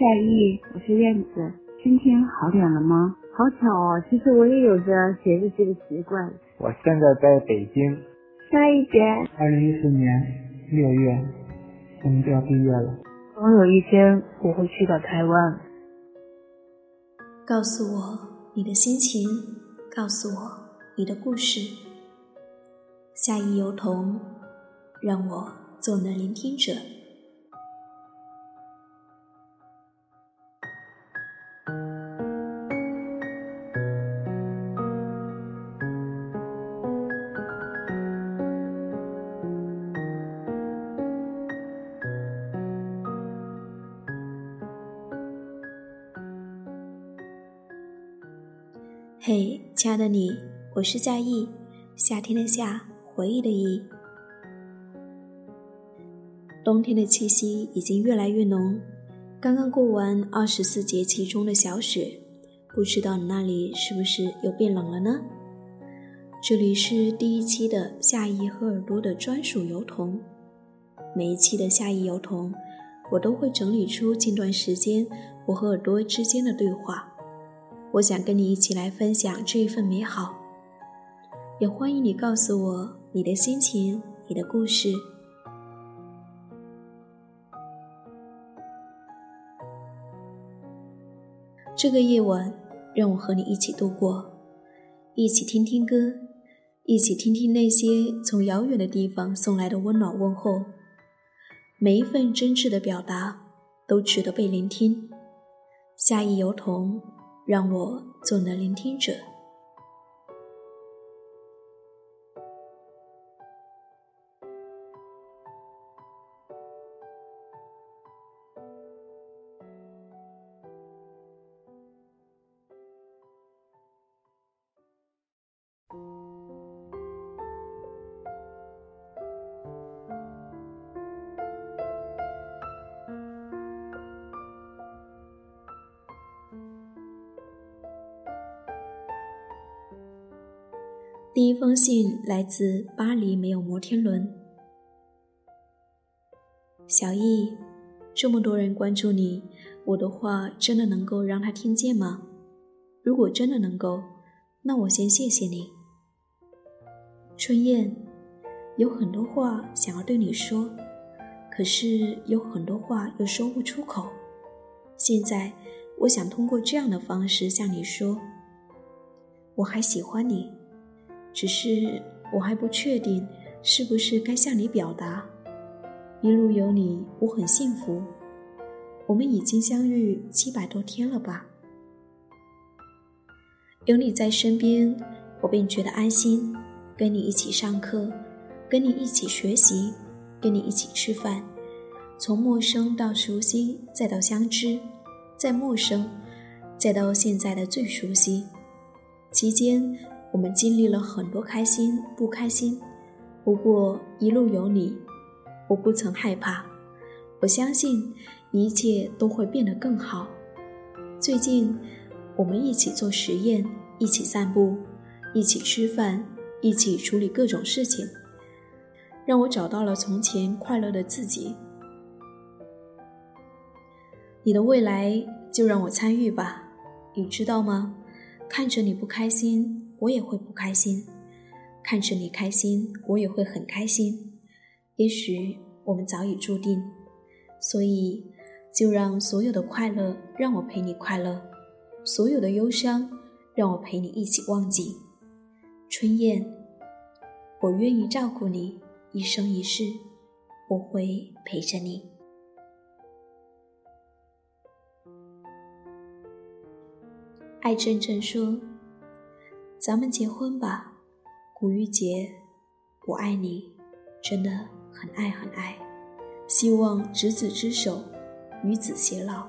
夏意，我是燕子，今天好点了吗？好巧哦，其实我也有着写日记的习惯。我现在在北京。夏一姐，二零一四年六月，我们就要毕业了。总有一天我会去到台湾。告诉我你的心情，告诉我你的故事。夏意油桐，让我做你的聆听者。嘿，亲爱的你，我是夏意，夏天的夏，回忆的忆。冬天的气息已经越来越浓，刚刚过完二十四节气中的小雪，不知道你那里是不是又变冷了呢？这里是第一期的夏意和耳朵的专属油桶，每一期的夏意油桶，我都会整理出近段时间我和耳朵之间的对话。我想跟你一起来分享这一份美好，也欢迎你告诉我你的心情、你的故事。这个夜晚，让我和你一起度过，一起听听歌，一起听听那些从遥远的地方送来的温暖问候。每一份真挚的表达，都值得被聆听。夏意油桐。让我做你的聆听者。第一封信来自巴黎，没有摩天轮。小易，这么多人关注你，我的话真的能够让他听见吗？如果真的能够，那我先谢谢你。春燕，有很多话想要对你说，可是有很多话又说不出口。现在，我想通过这样的方式向你说，我还喜欢你。只是我还不确定是不是该向你表达。一路有你，我很幸福。我们已经相遇七百多天了吧？有你在身边，我便觉得安心。跟你一起上课，跟你一起学习，跟你一起吃饭，从陌生到熟悉，再到相知，再陌生，再到现在的最熟悉，期间。我们经历了很多开心、不开心，不过一路有你，我不曾害怕。我相信一切都会变得更好。最近，我们一起做实验，一起散步，一起吃饭，一起处理各种事情，让我找到了从前快乐的自己。你的未来就让我参与吧，你知道吗？看着你不开心。我也会不开心，看着你开心，我也会很开心。也许我们早已注定，所以就让所有的快乐让我陪你快乐，所有的忧伤让我陪你一起忘记。春燕，我愿意照顾你一生一世，我会陪着你。爱真正说。咱们结婚吧，古玉洁，我爱你，真的很爱很爱，希望执子之手，与子偕老。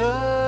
爱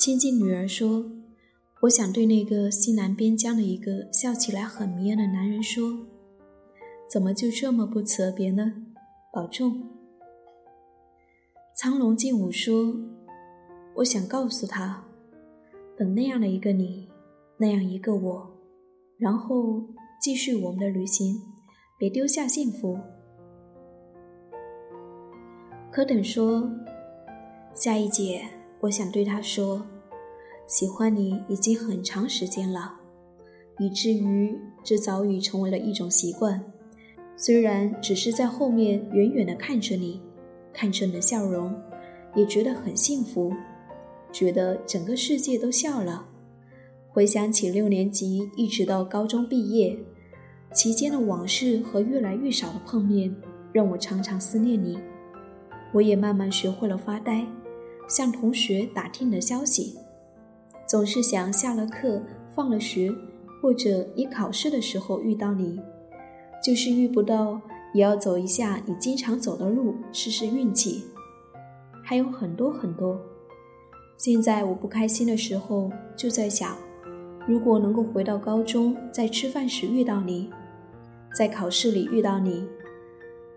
亲近女儿说：“我想对那个西南边疆的一个笑起来很迷人的男人说，怎么就这么不辞而别呢？保重。”苍龙劲舞说：“我想告诉他，等那样的一个你，那样一个我，然后继续我们的旅行，别丢下幸福。”柯等说：“下一节。”我想对他说：“喜欢你已经很长时间了，以至于这早已成为了一种习惯。虽然只是在后面远远地看着你，看着你的笑容，也觉得很幸福，觉得整个世界都笑了。回想起六年级一直到高中毕业期间的往事和越来越少的碰面，让我常常思念你。我也慢慢学会了发呆。”向同学打听的消息，总是想下了课、放了学，或者你考试的时候遇到你，就是遇不到，也要走一下你经常走的路，试试运气。还有很多很多。现在我不开心的时候，就在想，如果能够回到高中，在吃饭时遇到你，在考试里遇到你，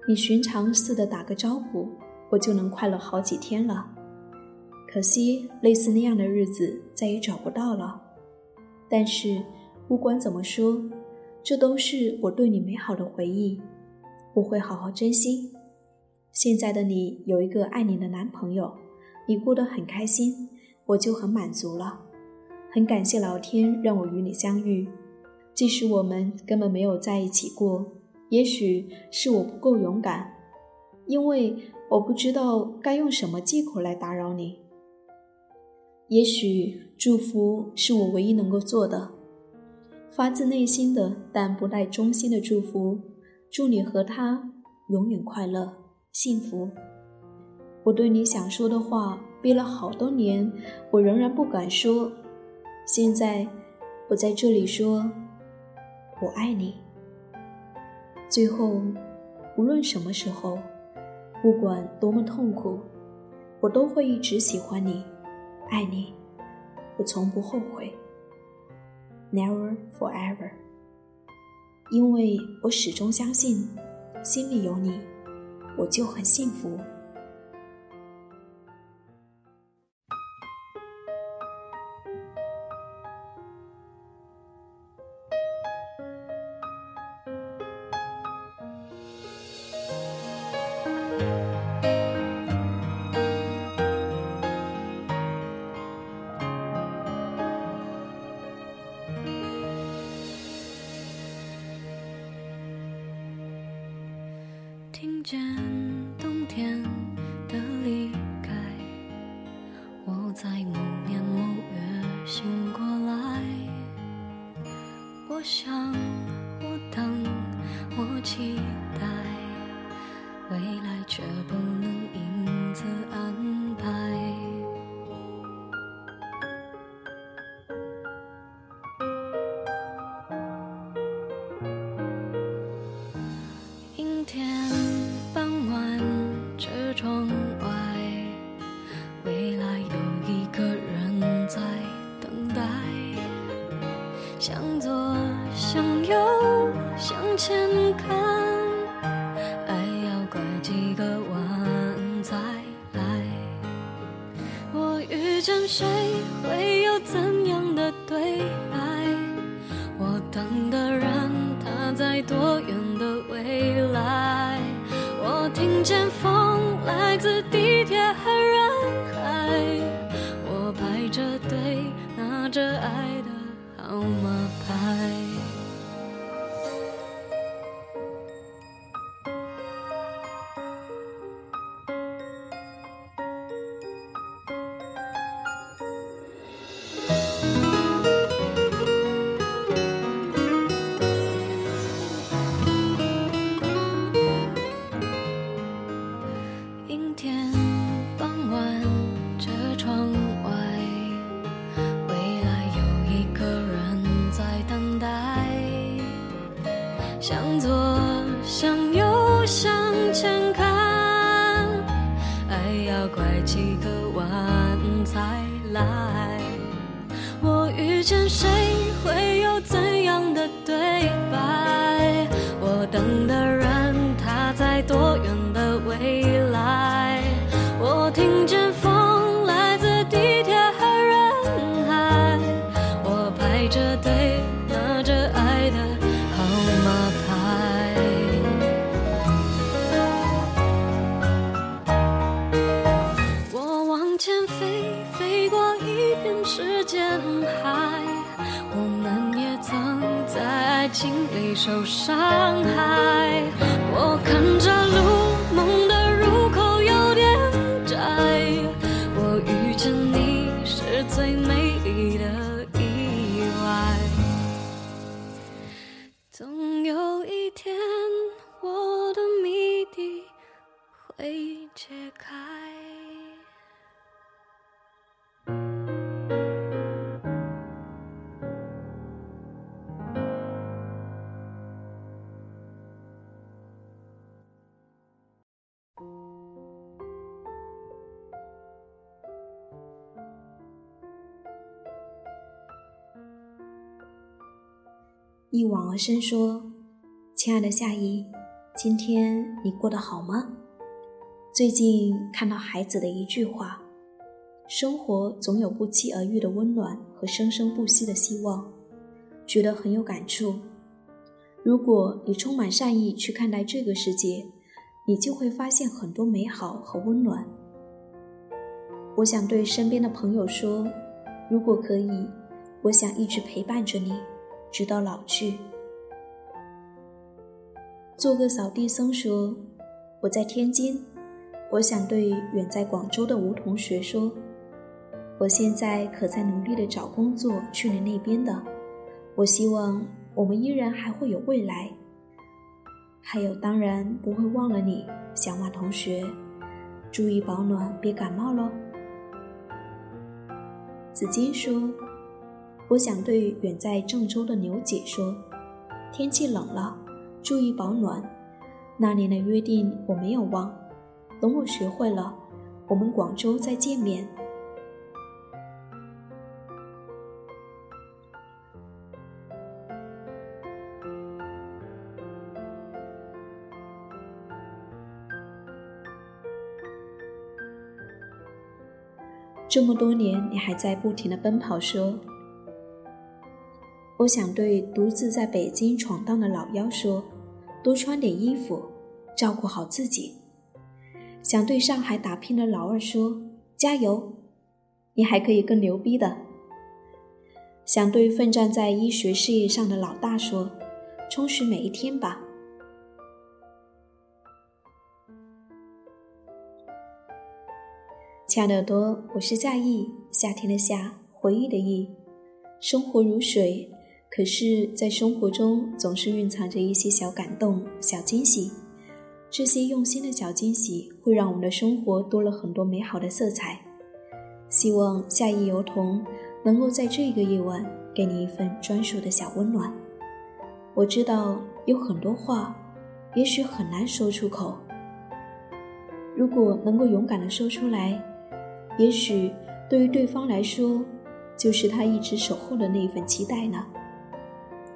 你寻常似的打个招呼，我就能快乐好几天了。可惜，类似那样的日子再也找不到了。但是，不管怎么说，这都是我对你美好的回忆，我会好好珍惜。现在的你有一个爱你的男朋友，你过得很开心，我就很满足了。很感谢老天让我与你相遇，即使我们根本没有在一起过，也许是我不够勇敢，因为我不知道该用什么借口来打扰你。也许祝福是我唯一能够做的，发自内心的但不带衷心的祝福，祝你和他永远快乐。幸福，我对你想说的话憋了好多年，我仍然不敢说。现在，我在这里说，我爱你。最后，无论什么时候，不管多么痛苦，我都会一直喜欢你，爱你，我从不后悔。Never forever，因为我始终相信，心里有你。我就很幸福。期待，未来却不能因此安排。在多远的未来？我听见风前飞，飞过一片时间海。我们也曾在爱情里受伤害。我看着路，一往而深说：“亲爱的夏意，今天你过得好吗？最近看到孩子的一句话：生活总有不期而遇的温暖和生生不息的希望。觉得很有感触。如果你充满善意去看待这个世界，你就会发现很多美好和温暖。我想对身边的朋友说，如果可以，我想一直陪伴着你，直到老去。做个扫地僧说，我在天津，我想对远在广州的吴同学说，我现在可在努力的找工作，去你那边的。我希望我们依然还会有未来。还有，当然不会忘了你，小马同学，注意保暖，别感冒喽。子金说：“我想对远在郑州的牛姐说，天气冷了，注意保暖。那年的约定我没有忘，等我学会了，我们广州再见面。”这么多年，你还在不停的奔跑。说：“我想对独自在北京闯荡的老幺说，多穿点衣服，照顾好自己。”想对上海打拼的老二说：“加油，你还可以更牛逼的。”想对奋战在医学事业上的老大说：“充实每一天吧。”亲爱的耳朵，我是夏意，夏天的夏，回忆的忆。生活如水，可是，在生活中总是蕴藏着一些小感动、小惊喜。这些用心的小惊喜，会让我们的生活多了很多美好的色彩。希望夏意油童能够在这个夜晚，给你一份专属的小温暖。我知道有很多话，也许很难说出口。如果能够勇敢的说出来。也许对于对方来说，就是他一直守候的那一份期待呢。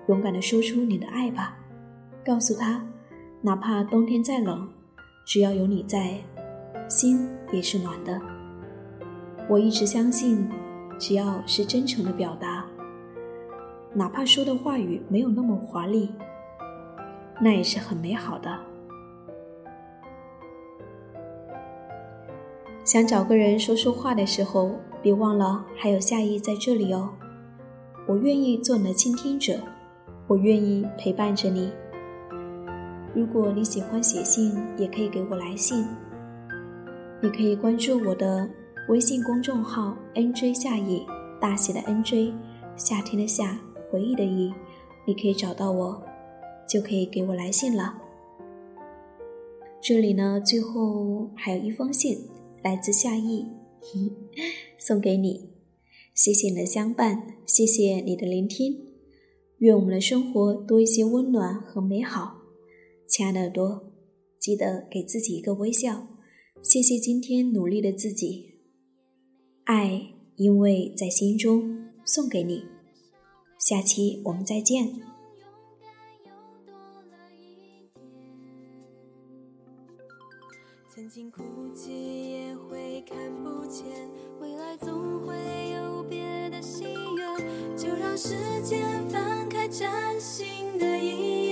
勇敢的说出你的爱吧，告诉他，哪怕冬天再冷，只要有你在，心也是暖的。我一直相信，只要是真诚的表达，哪怕说的话语没有那么华丽，那也是很美好的。想找个人说说话的时候，别忘了还有夏意在这里哦。我愿意做你的倾听者，我愿意陪伴着你。如果你喜欢写信，也可以给我来信。你可以关注我的微信公众号 “nj 夏意”，大写的 “nj”，夏天的夏，回忆的忆，你可以找到我，就可以给我来信了。这里呢，最后还有一封信。来自夏意，送给你。谢谢你的相伴，谢谢你的聆听。愿我们的生活多一些温暖和美好。亲爱的耳朵，记得给自己一个微笑。谢谢今天努力的自己。爱，因为在心中，送给你。下期我们再见。曾经哭泣也会看不见，未来总会有别的心愿，就让时间翻开崭新的一页。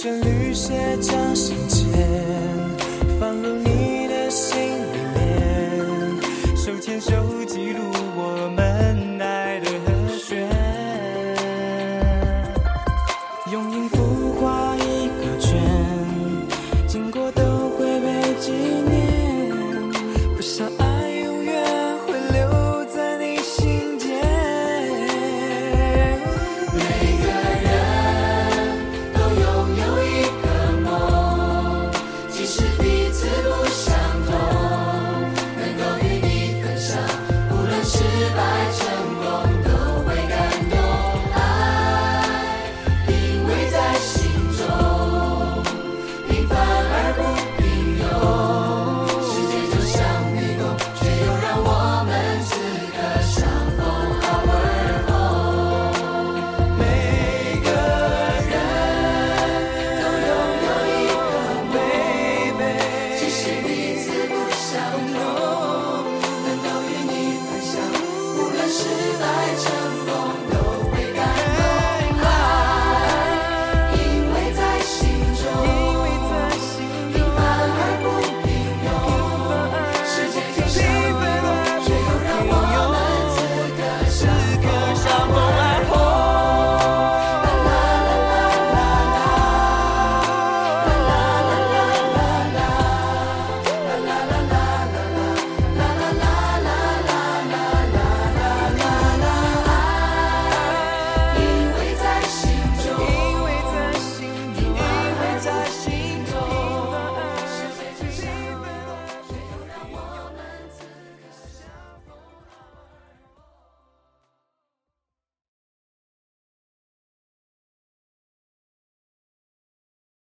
旋律写成。